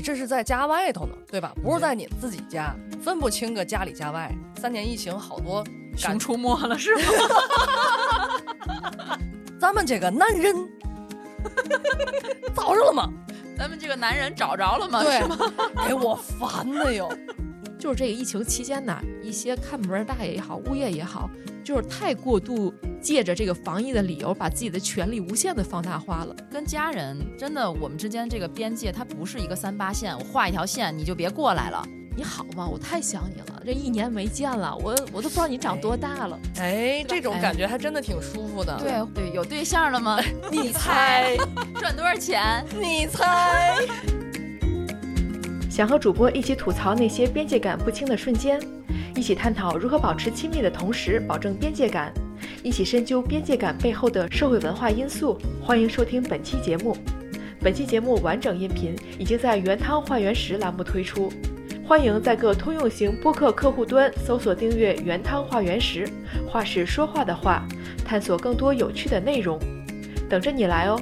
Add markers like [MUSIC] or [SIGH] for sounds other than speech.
你这是在家外头呢，对吧？不是在你自己家，分不清个家里家外。三年疫情，好多熊出没了是吗？[LAUGHS] 咱们这个男人找着了吗？[LAUGHS] 咱们这个男人找着了吗？对是吗？给 [LAUGHS] 我烦的哟！就是这个疫情期间呢，一些看门大爷也好，物业也好，就是太过度借着这个防疫的理由，把自己的权利无限的放大化了。跟家人真的，我们之间这个边界它不是一个三八线，我画一条线你就别过来了。你好吗？我太想你了，这一年没见了，我我都不知道你长多大了。哎，这种哎感觉还真的挺舒服的。对对，有对象了吗？[LAUGHS] 你猜，[LAUGHS] 赚多少钱？你猜。[LAUGHS] 想和主播一起吐槽那些边界感不清的瞬间，一起探讨如何保持亲密的同时保证边界感，一起深究边界感背后的社会文化因素。欢迎收听本期节目。本期节目完整音频已经在原汤化原食栏目推出，欢迎在各通用型播客客户端搜索订阅“原汤化原食”，话是说话的话，探索更多有趣的内容，等着你来哦。